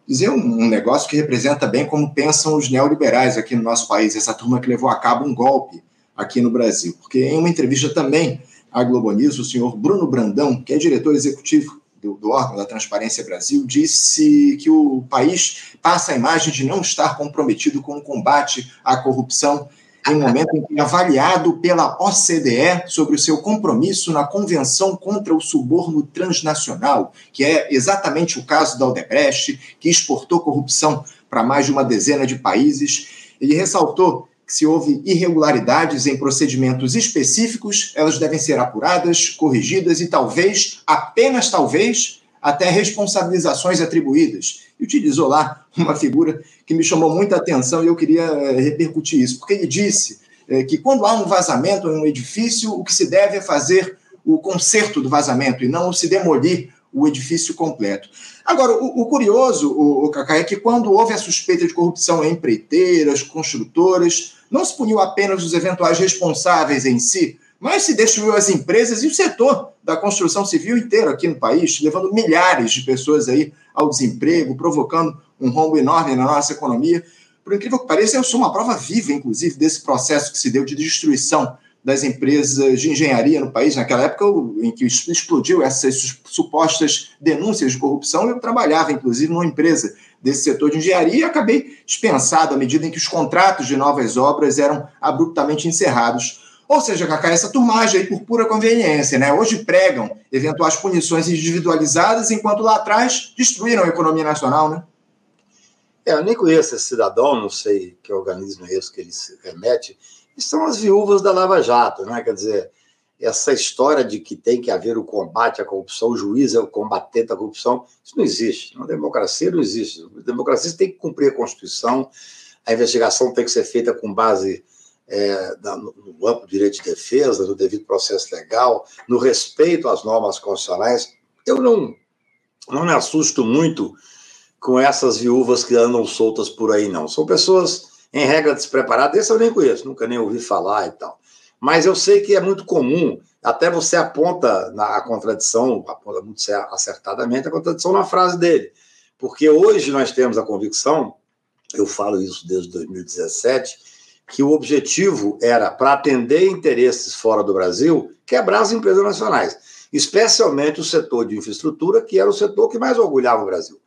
dizer um, um, negócio que representa bem como pensam os neoliberais aqui no nosso país, essa turma que levou a cabo um golpe aqui no Brasil. Porque em uma entrevista também à Globo News, o senhor Bruno Brandão, que é diretor executivo do, do, órgão da Transparência Brasil, disse que o país passa a imagem de não estar comprometido com o combate à corrupção em um momento em que é avaliado pela OCDE sobre o seu compromisso na Convenção contra o Suborno Transnacional, que é exatamente o caso da Odebrecht, que exportou corrupção para mais de uma dezena de países. Ele ressaltou se houve irregularidades em procedimentos específicos, elas devem ser apuradas, corrigidas e talvez, apenas talvez, até responsabilizações atribuídas. E utilizou lá uma figura que me chamou muita atenção e eu queria eh, repercutir isso, porque ele disse eh, que quando há um vazamento em um edifício, o que se deve é fazer o conserto do vazamento e não se demolir o edifício completo. Agora, o, o curioso, o, o Cacá, é que quando houve a suspeita de corrupção em empreiteiras, construtoras, não se puniu apenas os eventuais responsáveis em si, mas se destruiu as empresas e o setor da construção civil inteiro aqui no país, levando milhares de pessoas aí ao desemprego, provocando um rombo enorme na nossa economia. Por incrível que pareça, eu sou uma prova viva, inclusive, desse processo que se deu de destruição das empresas de engenharia no país, naquela época em que explodiu essas supostas denúncias de corrupção, eu trabalhava, inclusive, numa empresa desse setor de engenharia e acabei dispensado à medida em que os contratos de novas obras eram abruptamente encerrados. Ou seja, Cacá, essa turmagem aí por pura conveniência, né? Hoje pregam eventuais punições individualizadas, enquanto lá atrás destruíram a economia nacional, né? É, eu nem conheço esse cidadão, não sei que organismo é esse que ele se remete, são as viúvas da Lava Jato, né? Quer dizer, essa história de que tem que haver o combate à corrupção, o juiz é o combatente da corrupção, isso não existe. Na democracia não existe. A democracia tem que cumprir a Constituição, a investigação tem que ser feita com base é, no amplo direito de defesa, no devido processo legal, no respeito às normas constitucionais. Eu não, não me assusto muito com essas viúvas que andam soltas por aí, não. São pessoas em regra despreparado, esse eu nem conheço, nunca nem ouvi falar e tal. Mas eu sei que é muito comum, até você aponta na, a contradição, aponta muito acertadamente a contradição na frase dele. Porque hoje nós temos a convicção, eu falo isso desde 2017, que o objetivo era, para atender interesses fora do Brasil, quebrar as empresas nacionais, especialmente o setor de infraestrutura, que era o setor que mais orgulhava o Brasil.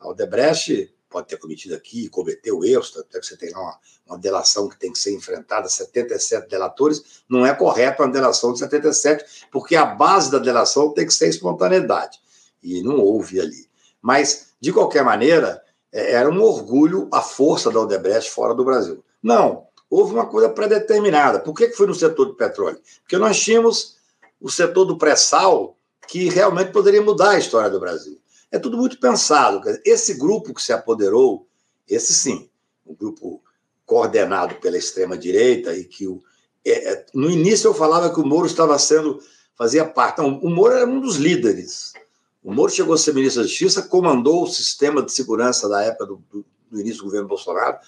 A Odebrecht pode ter cometido aqui, cometeu erros, até que você tem lá uma, uma delação que tem que ser enfrentada, 77 delatores, não é correto uma delação de 77, porque a base da delação tem que ser espontaneidade, e não houve ali. Mas, de qualquer maneira, é, era um orgulho a força da Odebrecht fora do Brasil. Não, houve uma coisa predeterminada. Por que foi no setor do petróleo? Porque nós tínhamos o setor do pré-sal, que realmente poderia mudar a história do Brasil. É tudo muito pensado. Esse grupo que se apoderou, esse sim, um grupo coordenado pela extrema-direita e que o, é, é, no início eu falava que o Moro estava sendo, fazia parte. Não, o Moro era um dos líderes. O Moro chegou a ser ministro da Justiça, comandou o sistema de segurança da época do, do, do início do governo Bolsonaro,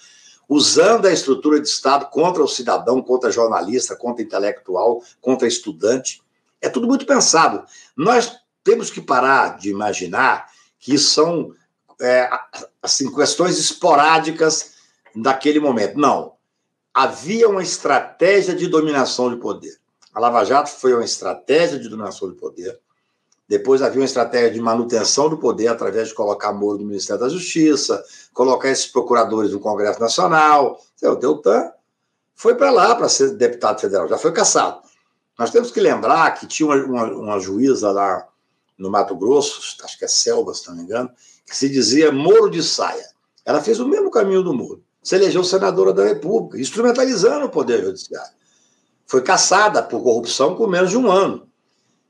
usando a estrutura de Estado contra o cidadão, contra jornalista, contra intelectual, contra estudante. É tudo muito pensado. Nós temos que parar de imaginar que são é, assim questões esporádicas daquele momento. Não. Havia uma estratégia de dominação de poder. A Lava Jato foi uma estratégia de dominação de poder. Depois havia uma estratégia de manutenção do poder através de colocar Moro no Ministério da Justiça, colocar esses procuradores no Congresso Nacional. O Deltan foi para lá para ser deputado federal, já foi caçado. Nós temos que lembrar que tinha uma, uma, uma juíza lá no Mato Grosso, acho que é Selva, se não me engano, que se dizia Moro de Saia. Ela fez o mesmo caminho do Moro. Se elegeu senadora da República, instrumentalizando o Poder Judiciário. Foi caçada por corrupção com menos de um ano.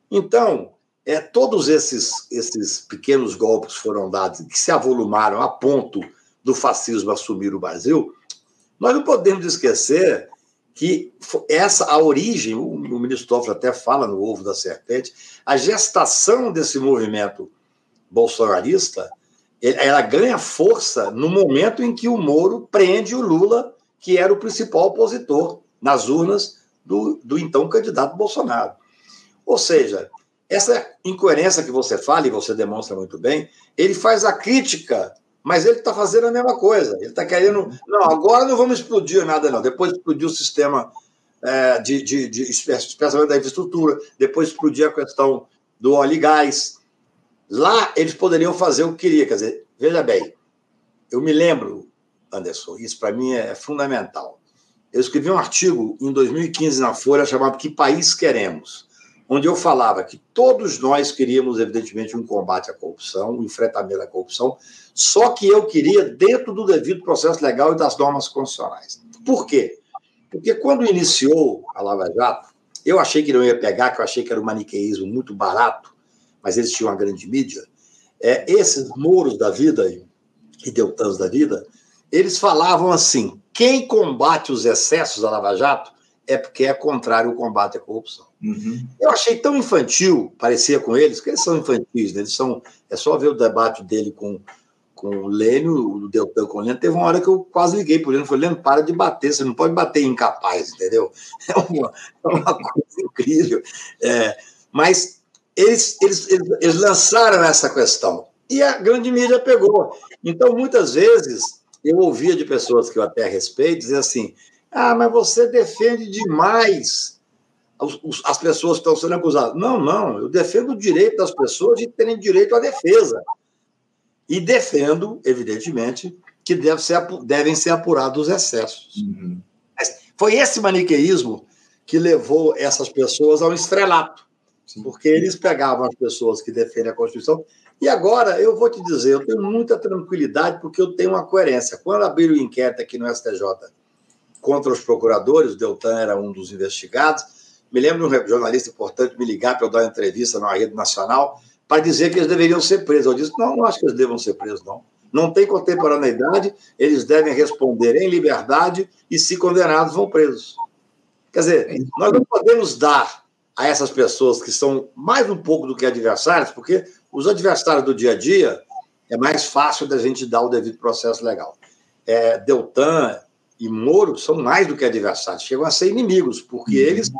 Então, é, todos esses, esses pequenos golpes foram dados, que se avolumaram a ponto do fascismo assumir o Brasil, nós não podemos esquecer que essa a origem, o, o ministro Toffoli até fala no ovo da serpente, a gestação desse movimento bolsonarista, ela ganha força no momento em que o Moro prende o Lula, que era o principal opositor nas urnas do, do então candidato Bolsonaro. Ou seja, essa incoerência que você fala e você demonstra muito bem, ele faz a crítica mas ele está fazendo a mesma coisa. Ele está querendo. Não, agora não vamos explodir nada, não. Depois explodir o sistema é, de, de, de, especialmente da infraestrutura, depois explodir a questão do óleo e gás. Lá eles poderiam fazer o que queria. Quer dizer, veja bem, eu me lembro, Anderson, isso para mim é fundamental. Eu escrevi um artigo em 2015 na Folha chamado Que País Queremos? Onde eu falava que todos nós queríamos, evidentemente, um combate à corrupção, um enfrentamento à corrupção, só que eu queria dentro do devido processo legal e das normas constitucionais. Por quê? Porque quando iniciou a Lava Jato, eu achei que não ia pegar, que eu achei que era um maniqueísmo muito barato, mas eles tinham uma grande mídia. É, esses muros da vida e deltãs da vida, eles falavam assim: quem combate os excessos da Lava Jato é porque é contrário ao combate à corrupção. Uhum. Eu achei tão infantil, parecia com eles, que eles são infantis, né? eles são. É só ver o debate dele com, com o Lênio, o Deltan com o Lênio. Teve uma hora que eu quase liguei para o Lênio, falei, Lênio, para de bater, você não pode bater incapaz, entendeu? É uma, é uma coisa incrível. É, mas eles, eles, eles, eles lançaram essa questão e a grande mídia pegou. Então, muitas vezes, eu ouvia de pessoas que eu até respeito dizer assim: ah, mas você defende demais as pessoas estão sendo acusadas. Não, não, eu defendo o direito das pessoas de terem direito à defesa. E defendo, evidentemente, que deve ser, devem ser apurados os excessos. Uhum. Foi esse maniqueísmo que levou essas pessoas ao estrelato, Sim. porque eles pegavam as pessoas que defendem a Constituição e agora, eu vou te dizer, eu tenho muita tranquilidade porque eu tenho uma coerência. Quando abriram o inquérito aqui no STJ contra os procuradores, o Deltan era um dos investigados, me lembro de um jornalista importante me ligar para eu dar uma entrevista numa rede nacional para dizer que eles deveriam ser presos. Eu disse, não, não acho que eles devam ser presos, não. Não tem contemporaneidade, eles devem responder em liberdade e, se condenados, vão presos. Quer dizer, nós não podemos dar a essas pessoas que são mais um pouco do que adversários, porque os adversários do dia a dia é mais fácil da gente dar o devido processo legal. É, Deltan e Moro são mais do que adversários, chegam a ser inimigos, porque uhum. eles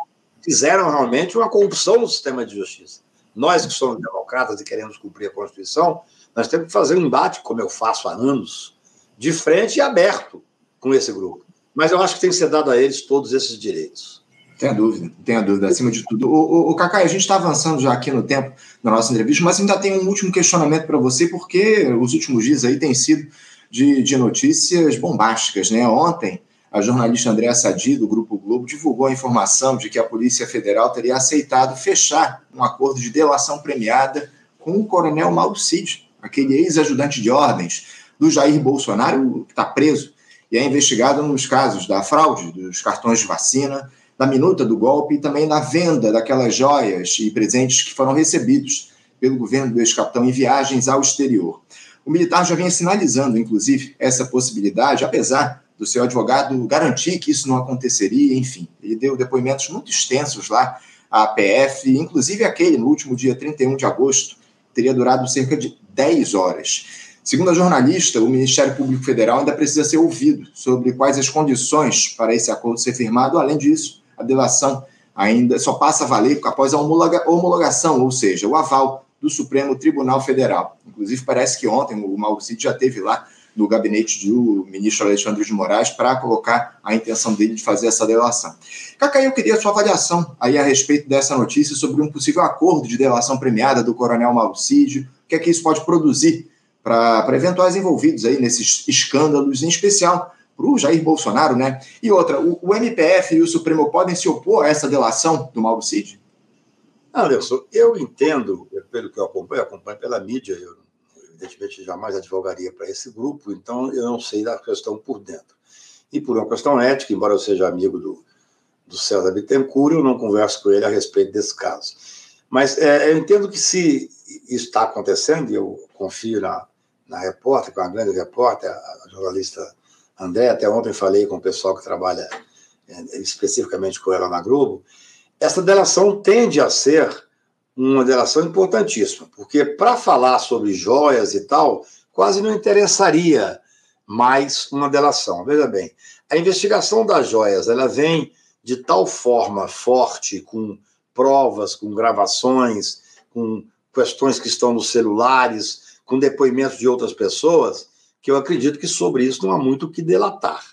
fizeram realmente uma corrupção no sistema de justiça. Nós que somos democratas e queremos cumprir a Constituição, nós temos que fazer um embate, como eu faço há anos, de frente e aberto com esse grupo. Mas eu acho que tem que ser dado a eles todos esses direitos. Tenha dúvida, tenha dúvida, acima de tudo. O, o, o a gente está avançando já aqui no tempo da nossa entrevista, mas ainda tem um último questionamento para você, porque os últimos dias aí têm sido de, de notícias bombásticas, né? Ontem, a jornalista Andréa Sadi, do Grupo Globo, divulgou a informação de que a Polícia Federal teria aceitado fechar um acordo de delação premiada com o coronel Mauro Cid, aquele ex-ajudante de ordens do Jair Bolsonaro, que está preso e é investigado nos casos da fraude dos cartões de vacina, da minuta do golpe e também na venda daquelas joias e presentes que foram recebidos pelo governo do ex-capitão em viagens ao exterior. O militar já vinha sinalizando, inclusive, essa possibilidade, apesar do seu advogado garantir que isso não aconteceria, enfim. Ele deu depoimentos muito extensos lá à PF, inclusive aquele no último dia 31 de agosto, teria durado cerca de 10 horas. Segundo a jornalista, o Ministério Público Federal ainda precisa ser ouvido sobre quais as condições para esse acordo ser firmado. Além disso, a delação ainda só passa a valer após a homologação, ou seja, o aval do Supremo Tribunal Federal. Inclusive, parece que ontem o Mauricito já teve lá no gabinete do ministro Alexandre de Moraes para colocar a intenção dele de fazer essa delação. Cacai, eu queria a sua avaliação aí a respeito dessa notícia sobre um possível acordo de delação premiada do coronel Mauricídio. O que é que isso pode produzir para eventuais envolvidos aí nesses escândalos, em especial para o Jair Bolsonaro, né? E outra, o, o, MPF e o Supremo podem se opor a essa delação do Mauro Cid? Anderson, eu entendo, pelo que eu acompanho, acompanho pela mídia, eu evidentemente jamais advogaria para esse grupo, então eu não sei da questão por dentro. E por uma questão ética, embora eu seja amigo do, do César Bittencourt, eu não converso com ele a respeito desse caso. Mas é, eu entendo que se isso está acontecendo, e eu confio na, na repórter, com a grande repórter, a jornalista André, até ontem falei com o pessoal que trabalha é, especificamente com ela na Globo, essa delação tende a ser uma delação importantíssima, porque para falar sobre joias e tal, quase não interessaria mais uma delação. Veja bem, a investigação das joias, ela vem de tal forma forte, com provas, com gravações, com questões que estão nos celulares, com depoimentos de outras pessoas, que eu acredito que sobre isso não há muito o que delatar.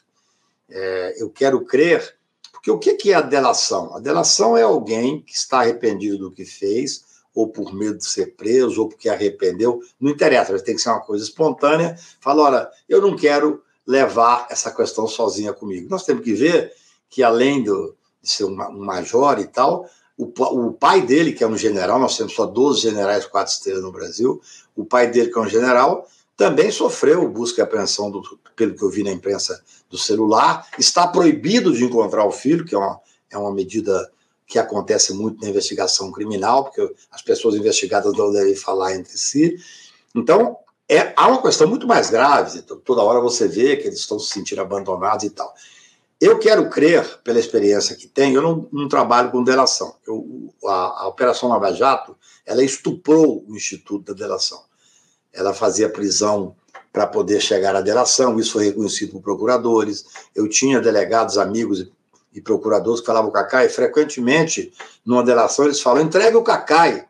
É, eu quero crer, porque o que é a delação? A delação é alguém que está arrependido do que fez, ou por medo de ser preso, ou porque arrependeu, não interessa, tem que ser uma coisa espontânea. Fala, olha, eu não quero levar essa questão sozinha comigo. Nós temos que ver que, além do, de ser um, um major e tal, o, o, pai dele, que é um general, nós temos só 12 generais quatro estrelas no Brasil, o pai dele, que é um general, também sofreu busca e apreensão, do, pelo que eu vi na imprensa, do celular. Está proibido de encontrar o filho, que é uma, é uma medida que acontece muito na investigação criminal, porque as pessoas investigadas não devem falar entre si. Então, é, há uma questão muito mais grave. Toda hora você vê que eles estão se sentindo abandonados e tal. Eu quero crer, pela experiência que tenho, eu não, não trabalho com delação. Eu, a, a, Operação Lava Jato, ela estuprou o Instituto da Delação. Ela fazia prisão para poder chegar à delação, isso foi reconhecido por procuradores. Eu tinha delegados, amigos e, procuradores que falavam o Cacai, frequentemente, numa delação, eles falam: entregue o Cacai,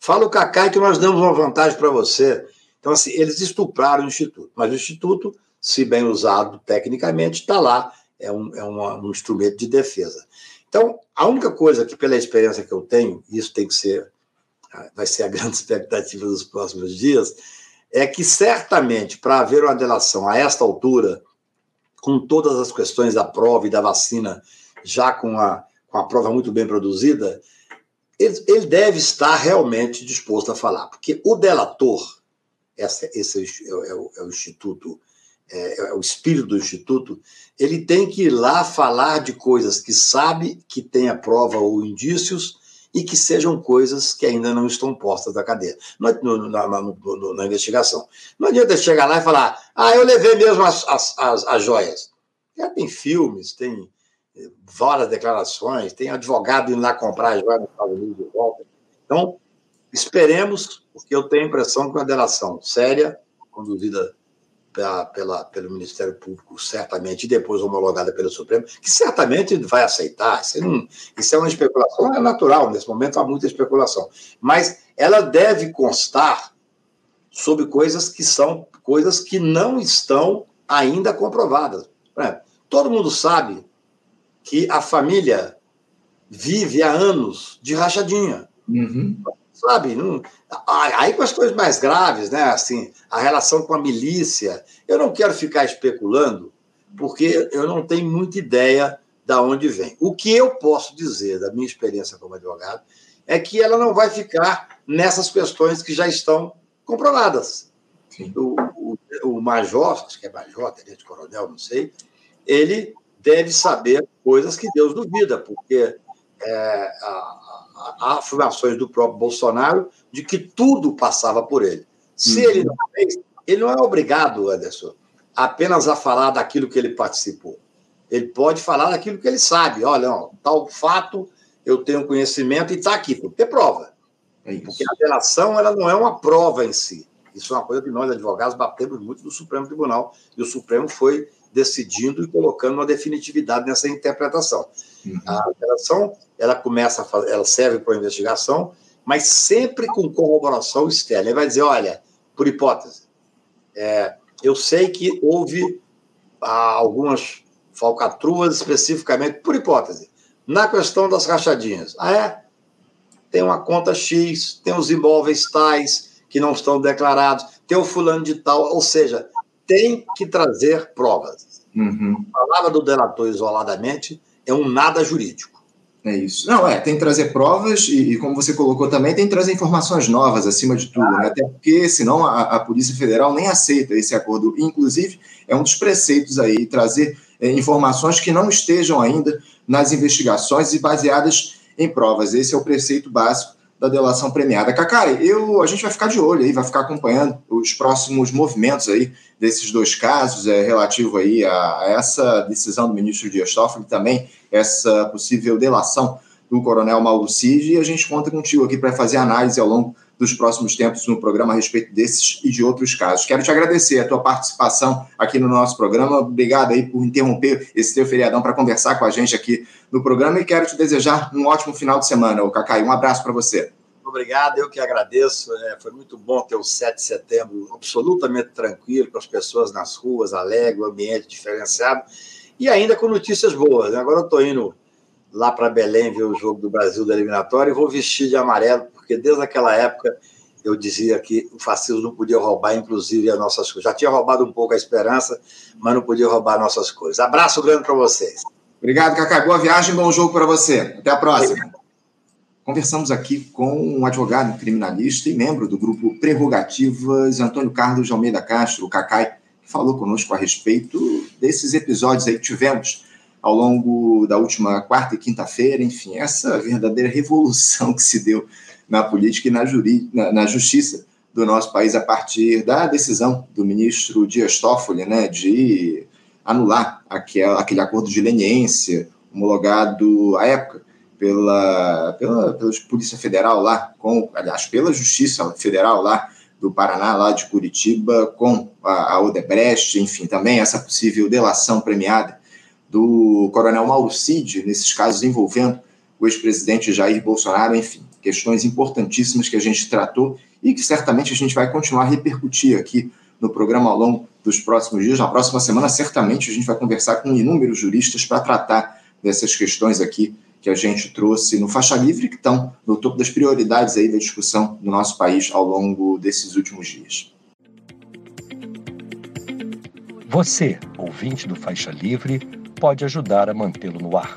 fala o Cacai que nós damos uma vantagem para você. Então, assim, eles estupraram o Instituto, mas o Instituto, se bem usado tecnicamente, está lá, é, um, é um instrumento de defesa. Então, a única coisa que, pela experiência que eu tenho, isso tem que ser, vai ser a grande expectativa dos próximos dias, é que certamente, para haver uma delação a esta altura, com todas as questões da prova e da vacina, já com a, com a prova muito bem produzida, ele, ele deve estar realmente disposto a falar, porque o delator, essa, esse é o, é o, é o Instituto, é, é, o espírito do Instituto, ele tem que ir lá falar de coisas que sabe que tem a prova ou indícios e que sejam coisas que ainda não estão postas na cadeia, no, no, na, no, na, investigação. Não adianta chegar lá e falar, ah, eu levei mesmo as, as, as, as joias. Já tem filmes, tem eh, várias declarações, tem advogado indo lá comprar as joias nos Estados Unidos de volta. Então, esperemos, porque eu tenho a impressão que uma delação séria, conduzida pela, pelo Ministério Público, certamente, e depois homologada pelo Supremo, que certamente vai aceitar. Isso, não, isso é uma especulação, é natural, nesse momento há muita especulação. Mas ela deve constar sobre coisas que são coisas que não estão ainda comprovadas. todo mundo sabe que a família vive há anos de rachadinha. Uhum sabe? Não, aí com as coisas mais graves, né? Assim, a relação com a milícia. Eu não quero ficar especulando, porque eu não tenho muita ideia da onde vem. O que eu posso dizer da minha experiência como advogado é que ela não vai ficar nessas questões que já estão comprovadas. O, o, o, major, acho que é major, tenente coronel, não sei, ele deve saber coisas que Deus duvida, porque é, a, afirmações do próprio Bolsonaro de que tudo passava por ele. Se uhum. ele não fez, ele não é obrigado, Anderson, apenas a falar daquilo que ele participou. Ele pode falar daquilo que ele sabe. Olha, ó, tal fato eu tenho conhecimento e está aqui, tem que ter prova. É Porque a delação ela não é uma prova em si. Isso é uma coisa que nós, advogados, batemos muito no Supremo Tribunal. E o Supremo foi decidindo e colocando uma definitividade nessa interpretação. Uhum. A operação ela começa a fazer, ela serve para a investigação, mas sempre com corroboração externa. Ele vai dizer, olha, por hipótese, é, eu sei que houve ah, algumas falcatruas especificamente, por hipótese, na questão das rachadinhas. Ah, é? Tem uma conta X, tem os imóveis tais que não estão declarados, tem o fulano de tal, ou seja, tem que trazer provas. Uhum. A palavra do delator isoladamente é um nada jurídico. É isso. Não, é, tem que trazer provas e, e, como você colocou também, tem que trazer informações novas acima de tudo, ah. né? até porque senão a, a, Polícia Federal nem aceita esse acordo. Inclusive, é um dos preceitos aí, trazer é, informações que não estejam ainda nas investigações e baseadas em provas. Esse é o preceito básico da delação premiada. Cacai, eu, a gente vai ficar de olho aí, vai ficar acompanhando os próximos movimentos aí desses dois casos, é, relativo aí a, a essa decisão do ministro Dias Toffoli, também essa possível delação do coronel Mauro Cid, e a gente conta contigo aqui para fazer análise ao longo dos próximos tempos no programa a respeito desses e de outros casos. Quero te agradecer a tua participação aqui no nosso programa. Obrigado aí por interromper esse teu feriadão para conversar com a gente aqui no programa e quero te desejar um ótimo final de semana, o Cacai. Um abraço para você. Obrigado, eu que agradeço. É, foi muito bom ter o 7 de setembro absolutamente tranquilo, com as pessoas nas ruas, alegre, o ambiente diferenciado e ainda com notícias boas. Né? Agora eu estou indo lá para Belém ver o jogo do Brasil da eliminatória e vou vestir de amarelo, porque desde aquela época eu dizia que o fascismo não podia roubar, inclusive, as nossas coisas. Já tinha roubado um pouco a esperança, mas não podia roubar nossas coisas. Abraço grande para vocês. Obrigado, Cacá. Boa viagem, bom jogo para você. Até a próxima. Obrigado. conversamos aqui com um advogado criminalista e membro do grupo Prerrogativas, Antônio Carlos de Almeida Castro, o Cacai, que falou conosco a respeito desses episódios aí que tivemos ao longo da última quarta e quinta-feira, enfim, essa verdadeira revolução que se deu na política e na, juri, na, na justiça do nosso país a partir da decisão do ministro Dias Toffoli, né, de anular aquele, acordo de leniência homologado à época pela, pela, pela Polícia Federal lá, com, aliás, pela Justiça Federal lá do Paraná, lá de Curitiba, com a, a Odebrecht, enfim, também essa possível delação premiada do coronel Mauro Cid, nesses casos envolvendo o ex-presidente Jair Bolsonaro, enfim, questões importantíssimas que a gente tratou e que certamente a gente vai continuar a repercutir aqui no programa ao longo dos próximos dias. Na próxima semana, certamente, a gente vai conversar com inúmeros juristas para tratar dessas questões aqui que a gente trouxe no Faixa Livre, que estão no topo das prioridades aí da discussão do nosso país ao longo desses últimos dias. Você, ouvinte do Faixa Livre, pode ajudar a mantê-lo no ar